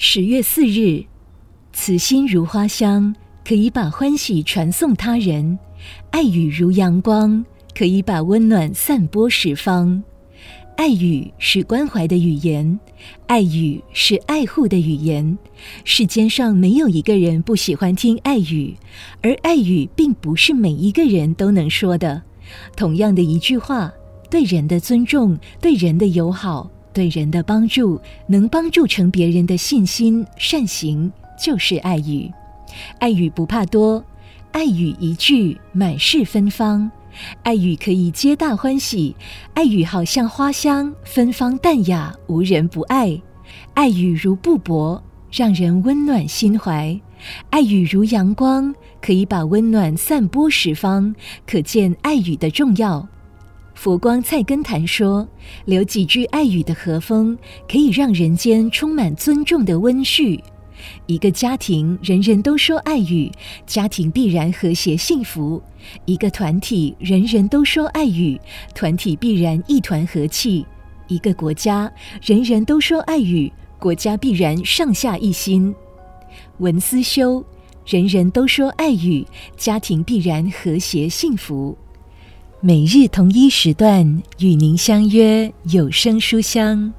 十月四日，慈心如花香，可以把欢喜传送他人；爱语如阳光，可以把温暖散播十方。爱语是关怀的语言，爱语是爱护的语言。世间上没有一个人不喜欢听爱语，而爱语并不是每一个人都能说的。同样的一句话，对人的尊重，对人的友好，对人的帮助，能帮助成别人的信心善行，就是爱语。爱语不怕多，爱语一句满是芬芳。爱语可以皆大欢喜，爱语好像花香，芬芳淡雅，无人不爱。爱语如布帛，让人温暖心怀。爱语如阳光，可以把温暖散播十方，可见爱语的重要。佛光菜根谭说：“留几句爱语的和风，可以让人间充满尊重的温煦。一个家庭人人都说爱语，家庭必然和谐幸福；一个团体人人都说爱语，团体必然一团和气；一个国家人人都说爱语，国家必然上下一心。文思修，人人都说爱语，家庭必然和谐幸福。”每日同一时段与您相约有声书香。